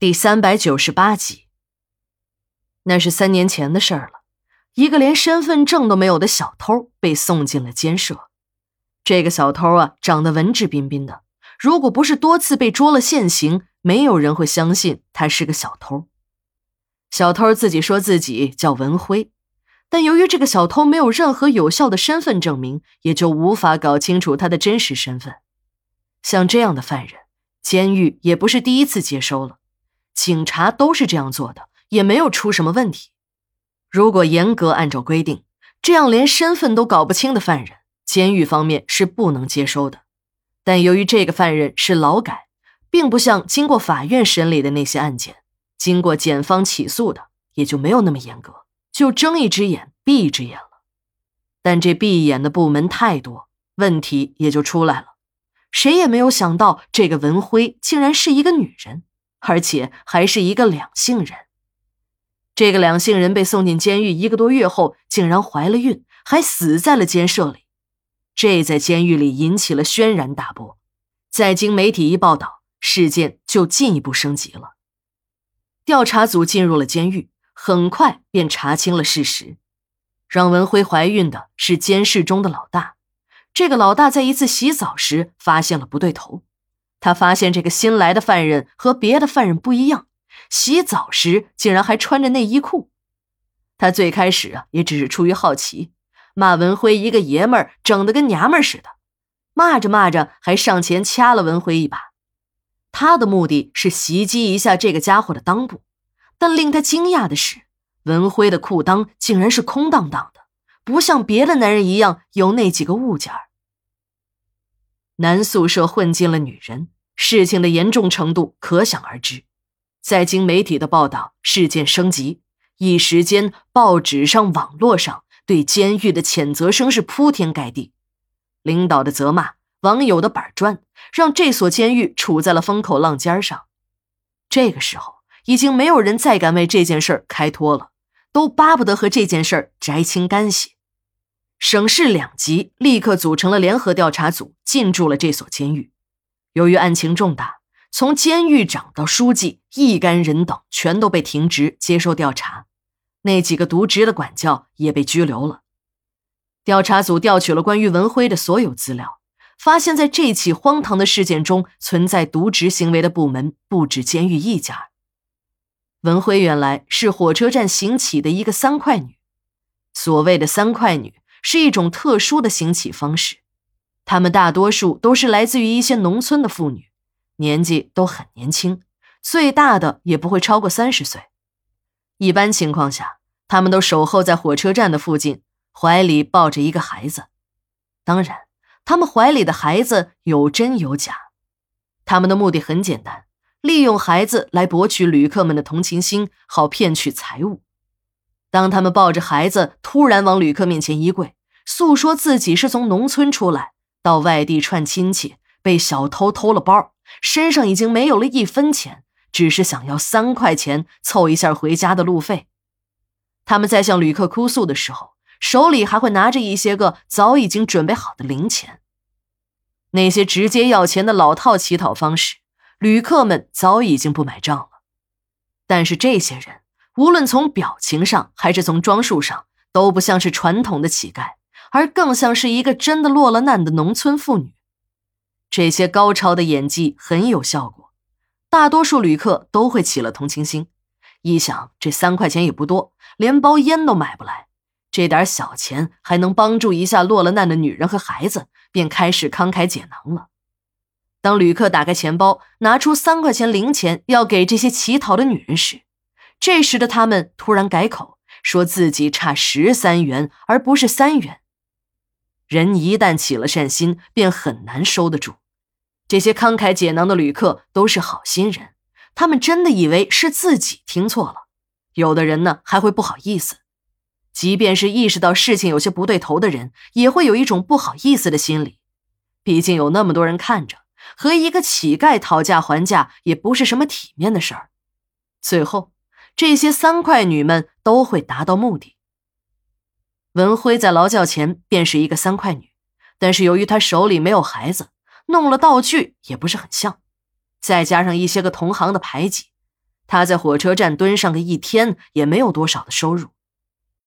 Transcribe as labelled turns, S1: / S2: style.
S1: 第三百九十八集。那是三年前的事儿了，一个连身份证都没有的小偷被送进了监舍。这个小偷啊，长得文质彬彬的，如果不是多次被捉了现行，没有人会相信他是个小偷。小偷自己说自己叫文辉，但由于这个小偷没有任何有效的身份证明，也就无法搞清楚他的真实身份。像这样的犯人，监狱也不是第一次接收了。警察都是这样做的，也没有出什么问题。如果严格按照规定，这样连身份都搞不清的犯人，监狱方面是不能接收的。但由于这个犯人是劳改，并不像经过法院审理的那些案件，经过检方起诉的，也就没有那么严格，就睁一只眼闭一只眼了。但这闭眼的部门太多，问题也就出来了。谁也没有想到，这个文辉竟然是一个女人。而且还是一个两性人。这个两性人被送进监狱一个多月后，竟然怀了孕，还死在了监舍里。这在监狱里引起了轩然大波。在经媒体一报道，事件就进一步升级了。调查组进入了监狱，很快便查清了事实：让文辉怀孕的是监室中的老大。这个老大在一次洗澡时发现了不对头。他发现这个新来的犯人和别的犯人不一样，洗澡时竟然还穿着内衣裤。他最开始啊，也只是出于好奇，骂文辉一个爷们儿整的跟娘们儿似的，骂着骂着还上前掐了文辉一把。他的目的是袭击一下这个家伙的裆部，但令他惊讶的是，文辉的裤裆竟然是空荡荡的，不像别的男人一样有那几个物件男宿舍混进了女人。事情的严重程度可想而知，在经媒体的报道，事件升级，一时间报纸上、网络上对监狱的谴责声是铺天盖地，领导的责骂，网友的板砖，让这所监狱处在了风口浪尖上。这个时候，已经没有人再敢为这件事开脱了，都巴不得和这件事摘清干系。省市两级立刻组成了联合调查组，进驻了这所监狱。由于案情重大，从监狱长到书记一干人等全都被停职接受调查，那几个渎职的管教也被拘留了。调查组调取了关于文辉的所有资料，发现，在这起荒唐的事件中存在渎职行为的部门不止监狱一家。文辉原来是火车站行乞的一个三块女，所谓的三块女是一种特殊的行乞方式。他们大多数都是来自于一些农村的妇女，年纪都很年轻，最大的也不会超过三十岁。一般情况下，他们都守候在火车站的附近，怀里抱着一个孩子。当然，他们怀里的孩子有真有假。他们的目的很简单，利用孩子来博取旅客们的同情心，好骗取财物。当他们抱着孩子突然往旅客面前一跪，诉说自己是从农村出来。到外地串亲戚，被小偷偷了包，身上已经没有了一分钱，只是想要三块钱凑一下回家的路费。他们在向旅客哭诉的时候，手里还会拿着一些个早已经准备好的零钱。那些直接要钱的老套乞讨方式，旅客们早已经不买账了。但是这些人，无论从表情上还是从装束上，都不像是传统的乞丐。而更像是一个真的落了难的农村妇女，这些高超的演技很有效果，大多数旅客都会起了同情心。一想这三块钱也不多，连包烟都买不来，这点小钱还能帮助一下落了难的女人和孩子，便开始慷慨解囊了。当旅客打开钱包，拿出三块钱零钱要给这些乞讨的女人时，这时的他们突然改口，说自己差十三元，而不是三元。人一旦起了善心，便很难收得住。这些慷慨解囊的旅客都是好心人，他们真的以为是自己听错了。有的人呢还会不好意思，即便是意识到事情有些不对头的人，也会有一种不好意思的心理。毕竟有那么多人看着，和一个乞丐讨价还价也不是什么体面的事儿。最后，这些三块女们都会达到目的。文辉在劳教前便是一个三块女，但是由于他手里没有孩子，弄了道具也不是很像，再加上一些个同行的排挤，他在火车站蹲上个一天也没有多少的收入。